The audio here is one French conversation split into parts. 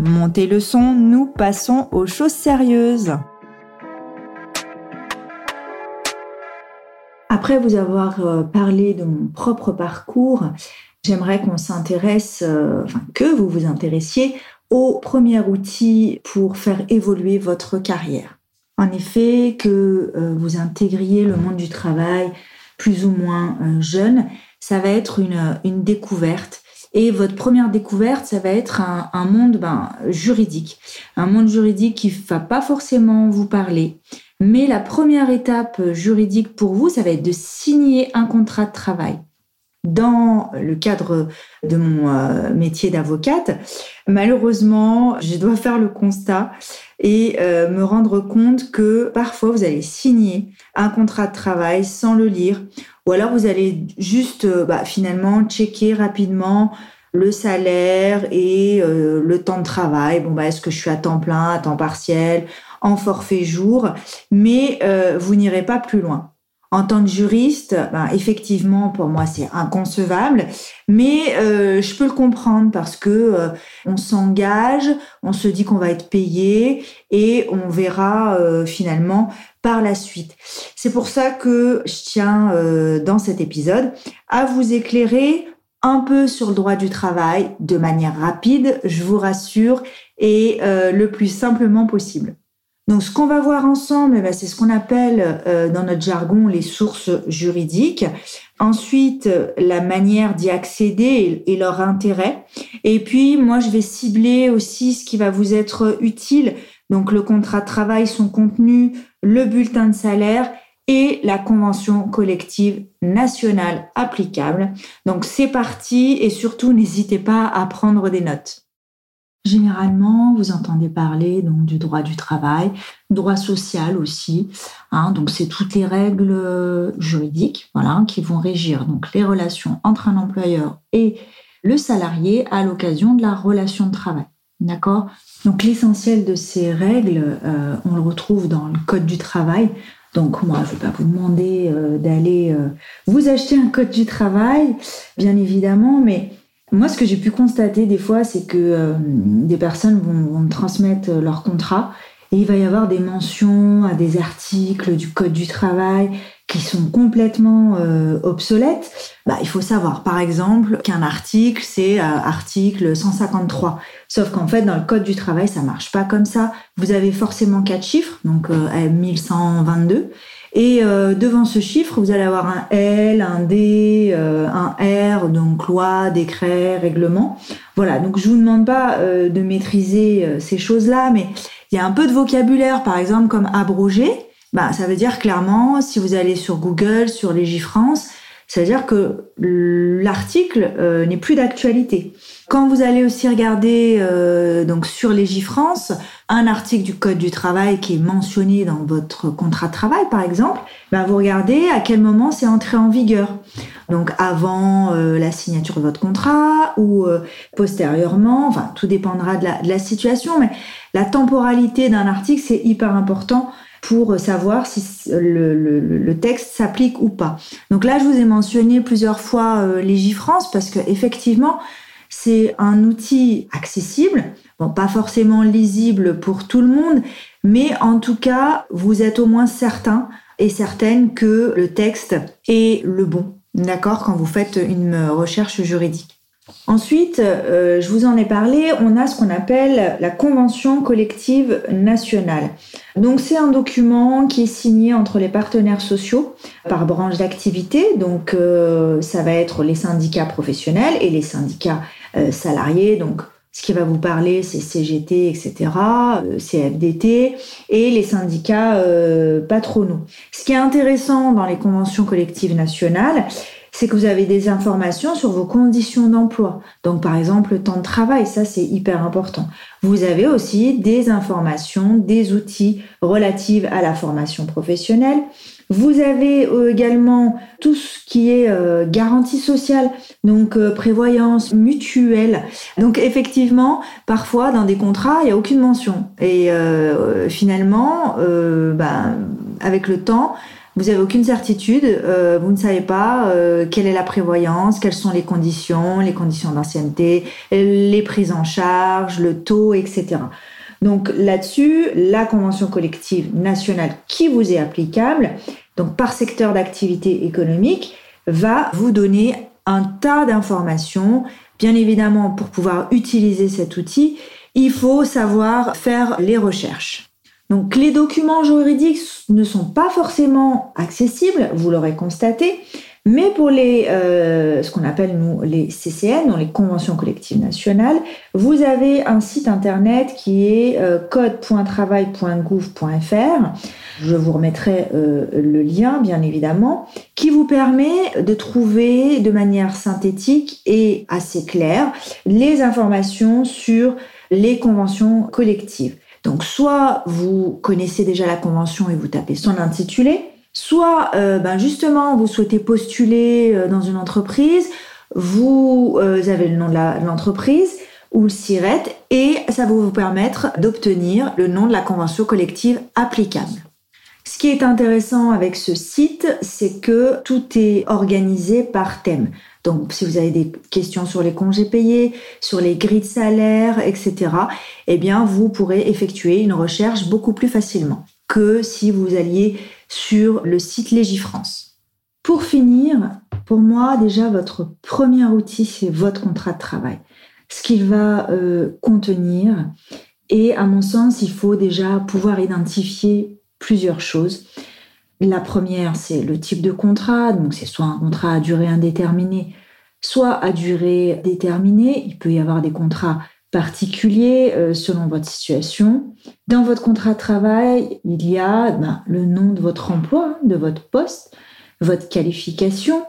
Montez le son, nous passons aux choses sérieuses. Après vous avoir euh, parlé de mon propre parcours, j'aimerais qu'on s'intéresse, euh, enfin que vous vous intéressiez au premier outil pour faire évoluer votre carrière. En effet, que euh, vous intégriez le monde du travail plus ou moins jeune, ça va être une, une découverte et votre première découverte, ça va être un, monde ben, juridique. Un monde juridique qui va pas forcément vous parler. Mais la première étape juridique pour vous, ça va être de signer un contrat de travail. Dans le cadre de mon euh, métier d'avocate, malheureusement, je dois faire le constat et euh, me rendre compte que parfois vous allez signer un contrat de travail sans le lire ou alors vous allez juste euh, bah, finalement checker rapidement le salaire et euh, le temps de travail. Bon, bah, est-ce que je suis à temps plein, à temps partiel, en forfait jour? Mais euh, vous n'irez pas plus loin. En tant que juriste, ben, effectivement, pour moi, c'est inconcevable, mais je peux le comprendre parce que on s'engage, on se dit qu'on va être payé et on verra finalement par la suite. C'est pour ça que je tiens euh, dans cet épisode à vous éclairer un peu sur le droit du travail de manière rapide, je vous rassure, et euh, le plus simplement possible. Donc ce qu'on va voir ensemble, eh c'est ce qu'on appelle euh, dans notre jargon les sources juridiques. Ensuite, la manière d'y accéder et, et, leur intérêt. Et puis, moi, je vais cibler aussi ce qui va vous être utile. Donc le contrat de travail, son contenu, le bulletin de salaire et la convention collective nationale applicable. Donc c'est parti et surtout n'hésitez pas à prendre des notes. Généralement, vous entendez parler donc du droit du travail, droit social aussi. Hein, donc c'est toutes les règles juridiques, voilà, qui vont régir donc les relations entre un employeur et le salarié à l'occasion de la relation de travail. D'accord? Donc l'essentiel de ces règles, euh, on le retrouve dans le Code du travail. Donc moi, je ne vais pas vous demander euh, d'aller euh, vous acheter un Code du travail, bien évidemment, mais moi, ce que j'ai pu constater des fois, c'est que des personnes vont, vont me transmettre leur contrat et il va y avoir des mentions à des articles du Code du travail qui sont complètement euh, obsolètes, bah, il faut savoir par exemple qu'un article, c'est euh, article 153. Sauf qu'en fait, dans le Code du travail, ça marche pas comme ça. Vous avez forcément quatre chiffres, donc euh, 1122. Et euh, devant ce chiffre, vous allez avoir un L, un D, un R, donc loi, décret, règlement. Voilà, donc je vous demande pas de maîtriser ces choses-là, mais il y a un peu de vocabulaire, par exemple, comme abroger bah, ça veut dire clairement, si vous allez sur Google, sur Légifrance, ça veut dire que l'article euh, n'est plus d'actualité. Quand vous allez aussi regarder euh, donc sur Légifrance un article du Code du travail qui est mentionné dans votre contrat de travail, par exemple, bah, vous regardez à quel moment c'est entré en vigueur. Donc avant euh, la signature de votre contrat ou postérieurement, enfin tout dépendra de la, de la situation, mais la temporalité d'un article c'est hyper important pour savoir si le, texte s'applique ou pas. Donc là, je vous ai mentionné plusieurs fois euh, Légifrance parce que effectivement, c'est un outil accessible, pas forcément lisible pour tout le monde, mais en tout cas, vous êtes au moins certain et certaine que le texte est le bon, d'accord, quand vous faites une recherche juridique. Ensuite, euh, je vous en ai parlé, on a ce qu'on appelle la Convention collective nationale. Donc c'est un document qui est signé entre les partenaires sociaux par branche d'activité. Donc euh, ça va être les syndicats professionnels et les syndicats euh, salariés. Donc ce qui va vous parler, c'est CGT, etc., CFDT et les syndicats patronaux. Ce qui est intéressant dans les conventions collectives nationales, c'est que vous avez des informations sur vos conditions d'emploi. Donc par exemple le temps de travail, ça c'est hyper important. Vous avez aussi des informations, des outils relatifs à la formation professionnelle. Vous avez euh, également tout ce qui est euh, garantie sociale, donc euh, prévoyance mutuelle. Donc effectivement, parfois dans des contrats, il n'y a aucune mention. Et finalement, ben, avec le temps, vous avez aucune certitude, euh, vous ne savez pas euh, quelle est la prévoyance, quelles sont les conditions, les conditions d'ancienneté, les prises en charge, le taux, etc. Donc là-dessus, la convention collective nationale qui vous est applicable, donc par secteur d'activité économique, va vous donner un tas d'informations. Bien évidemment, pour pouvoir utiliser cet outil, il faut savoir faire les recherches. Donc les documents juridiques ne sont pas forcément accessibles, vous l'aurez constaté, mais pour les, euh, ce qu'on appelle nous les CCN, donc les conventions collectives nationales, vous avez un site internet qui est euh, code.travail.gouv.fr. Je vous remettrai euh, le lien, bien évidemment, qui vous permet de trouver de manière synthétique et assez claire les informations sur les conventions collectives. Donc soit vous connaissez déjà la convention et vous tapez son intitulé, soit euh, ben justement vous souhaitez postuler euh, dans une entreprise, vous euh, avez le nom de l'entreprise ou le SIRET et ça va vous permettre d'obtenir le nom de la convention collective applicable. Ce qui est intéressant avec ce site, c'est que tout est organisé par thème. Donc, si vous avez des questions sur les congés payés, sur les grilles de salaire, etc., eh bien, vous pourrez effectuer une recherche beaucoup plus facilement que si vous alliez sur le site Légifrance. Pour finir, pour moi, déjà, votre premier outil, c'est votre contrat de travail. Ce qu'il va euh, contenir. Et à mon sens, il faut déjà pouvoir identifier plusieurs choses. La première, c'est le type de contrat. Donc, c'est soit un contrat à durée indéterminée, soit à durée déterminée. Il peut y avoir des contrats particuliers euh, selon votre situation. Dans votre contrat de travail, il y a ben, le nom de votre emploi, de votre poste, votre qualification,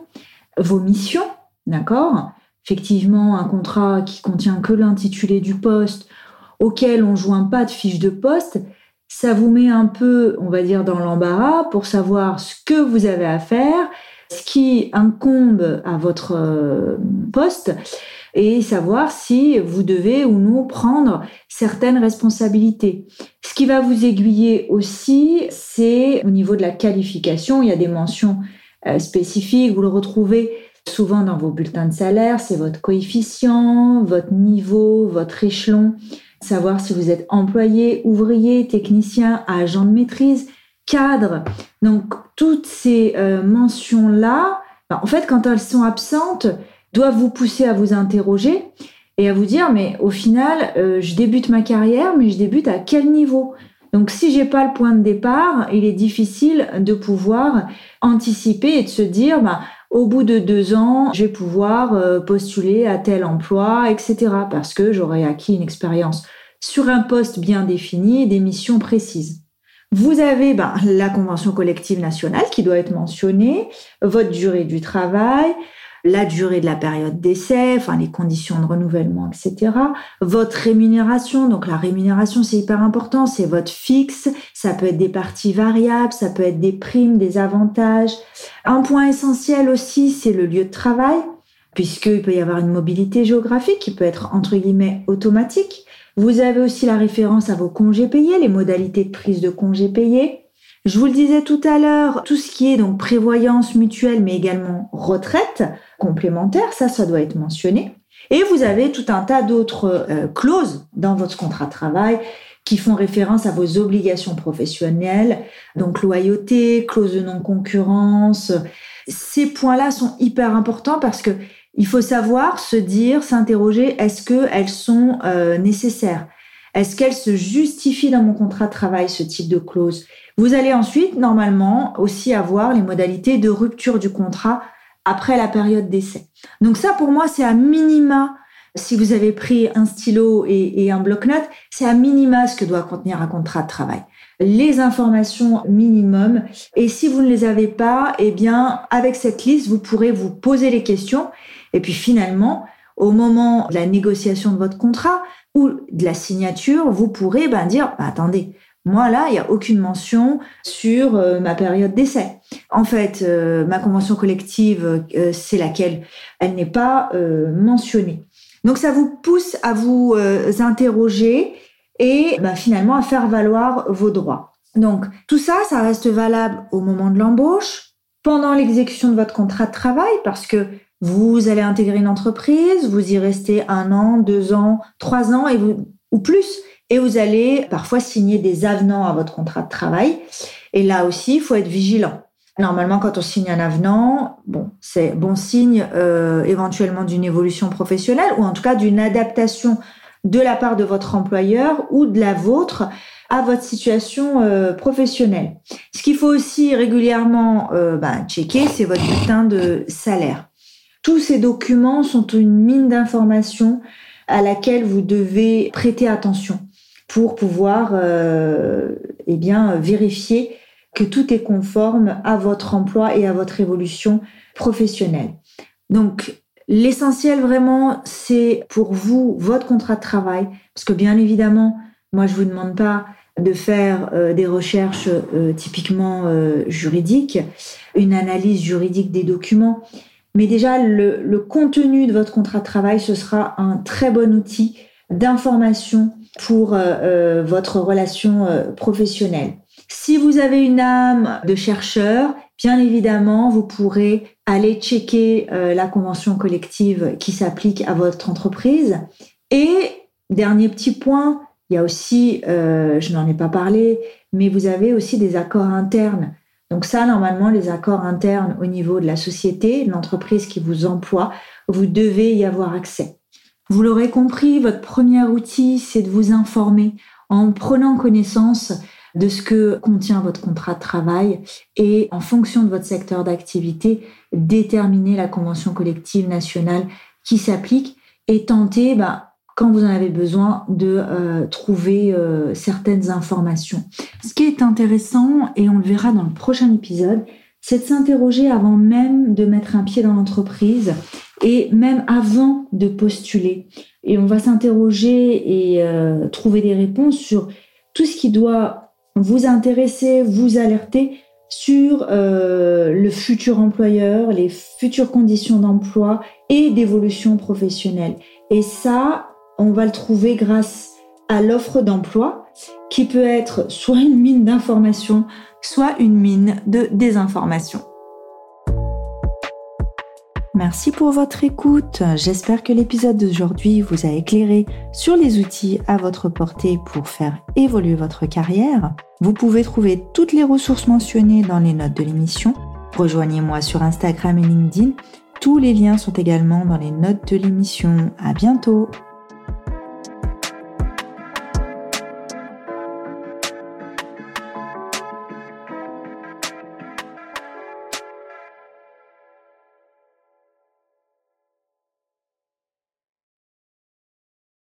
vos missions, d'accord? Effectivement, un contrat qui contient que l'intitulé du poste, auquel on joint pas de fiche de poste, ça vous met un peu, on va dire, dans l'embarras pour savoir ce que vous avez à faire, ce qui incombe à votre euh, poste et savoir si vous devez ou non prendre certaines responsabilités. Ce qui va vous aiguiller aussi, c'est au niveau de la qualification, il y a des mentions euh, spécifiques, vous le retrouvez souvent dans vos bulletins de salaire, c'est votre coefficient, votre niveau, votre échelon savoir si vous êtes employé, ouvrier, technicien, agent de maîtrise, cadre. Donc toutes ces euh, mentions-là, ben, en fait, quand elles sont absentes, doivent vous pousser à vous interroger et à vous dire, mais au final, euh, je débute ma carrière, mais je débute à quel niveau? Donc si j'ai pas le point de départ, il est difficile de pouvoir anticiper et de se dire, ben, au bout de deux ans, je vais pouvoir euh, postuler à tel emploi, etc. Parce que j'aurai acquis une expérience sur un poste bien défini et des missions précises. Vous avez ben, la convention collective nationale qui doit être mentionnée, votre durée du travail, la durée de la période d'essai, enfin les conditions de renouvellement, etc. Votre rémunération, donc la rémunération c'est hyper important, c'est votre fixe, ça peut être des parties variables, ça peut être des primes, des avantages. Un point essentiel aussi, c'est le lieu de travail, puisqu'il peut y avoir une mobilité géographique qui peut être entre guillemets automatique. Vous avez aussi la référence à vos congés payés, les modalités de prise de congés payés. Je vous le disais tout à l'heure, tout ce qui est donc prévoyance mutuelle, mais également retraite complémentaire, ça, ça doit être mentionné. Et vous avez tout un tas d'autres euh, clauses dans votre contrat de travail qui font référence à vos obligations professionnelles, donc loyauté, clause de non-concurrence. Ces points-là sont hyper importants parce que il faut savoir se dire, s'interroger, est-ce qu'elles sont euh, nécessaires? Est-ce qu'elles se justifient dans mon contrat de travail, ce type de clause? Vous allez ensuite, normalement, aussi avoir les modalités de rupture du contrat après la période d'essai. Donc ça, pour moi, c'est à minima, si vous avez pris un stylo et, et un bloc-notes, c'est à minima ce que doit contenir un contrat de travail les informations minimum. Et si vous ne les avez pas, eh bien, avec cette liste, vous pourrez vous poser les questions. Et puis finalement, au moment de la négociation de votre contrat ou de la signature, vous pourrez ben, dire, bah, attendez, moi là, il n'y a aucune mention sur euh, ma période d'essai. En fait, euh, ma convention collective, euh, c'est laquelle? Elle n'est pas mentionnée. Donc ça vous pousse à vous interroger et bah, finalement à faire valoir vos droits. Donc tout ça, ça reste valable au moment de l'embauche, pendant l'exécution de votre contrat de travail, parce que vous allez intégrer une entreprise, vous y restez un an, deux ans, trois ans et vous, ou plus, et vous allez parfois signer des avenants à votre contrat de travail. Et là aussi, il faut être vigilant. Normalement, quand on signe un avenant, bon, c'est bon signe euh, éventuellement d'une évolution professionnelle ou en tout cas d'une adaptation de la part de votre employeur ou de la vôtre à votre situation euh, professionnelle. Ce qu'il faut aussi régulièrement euh, bah, checker, c'est votre bulletin de salaire. Tous ces documents sont une mine d'informations à laquelle vous devez prêter attention pour pouvoir euh, eh bien vérifier que tout est conforme à votre emploi et à votre évolution professionnelle. Donc L'essentiel vraiment, c'est pour vous votre contrat de travail, parce que bien évidemment, moi je vous demande pas de faire euh, des recherches euh, typiquement euh, juridiques, une analyse juridique des documents, mais déjà le, le, contenu de votre contrat de travail, ce sera un très bon outil d'information pour votre relation professionnelle. Si vous avez une âme de chercheur, bien évidemment, vous pourrez aller checker euh, la convention collective qui s'applique à votre entreprise. Et dernier petit point, il y a aussi, euh, je n'en ai pas parlé, mais vous avez aussi des accords internes. Donc ça, normalement, les accords internes au niveau de la société, de l'entreprise qui vous emploie, vous devez y avoir accès. Vous l'aurez compris, votre premier outil, c'est de vous informer en prenant connaissance de ce que contient votre contrat de travail et en fonction de votre secteur d'activité, déterminer la convention collective nationale qui s'applique et tenter, bah, quand vous en avez besoin, de euh, trouver euh, certaines informations. Ce qui est intéressant, et on le verra dans le prochain épisode, c'est de s'interroger avant même de mettre un pied dans l'entreprise et même avant de postuler. Et on va s'interroger et euh, trouver des réponses sur tout ce qui doit vous intéresser, vous alerter sur euh, le futur employeur, les futures conditions d'emploi et d'évolution professionnelle. Et ça, on va le trouver grâce à l'offre d'emploi qui peut être soit une mine d'information, soit une mine de désinformation. Merci pour votre écoute. J'espère que l'épisode d'aujourd'hui vous a éclairé sur les outils à votre portée pour faire évoluer votre carrière. Vous pouvez trouver toutes les ressources mentionnées dans les notes de l'émission. Rejoignez-moi sur Instagram et LinkedIn. Tous les liens sont également dans les notes de l'émission. À bientôt!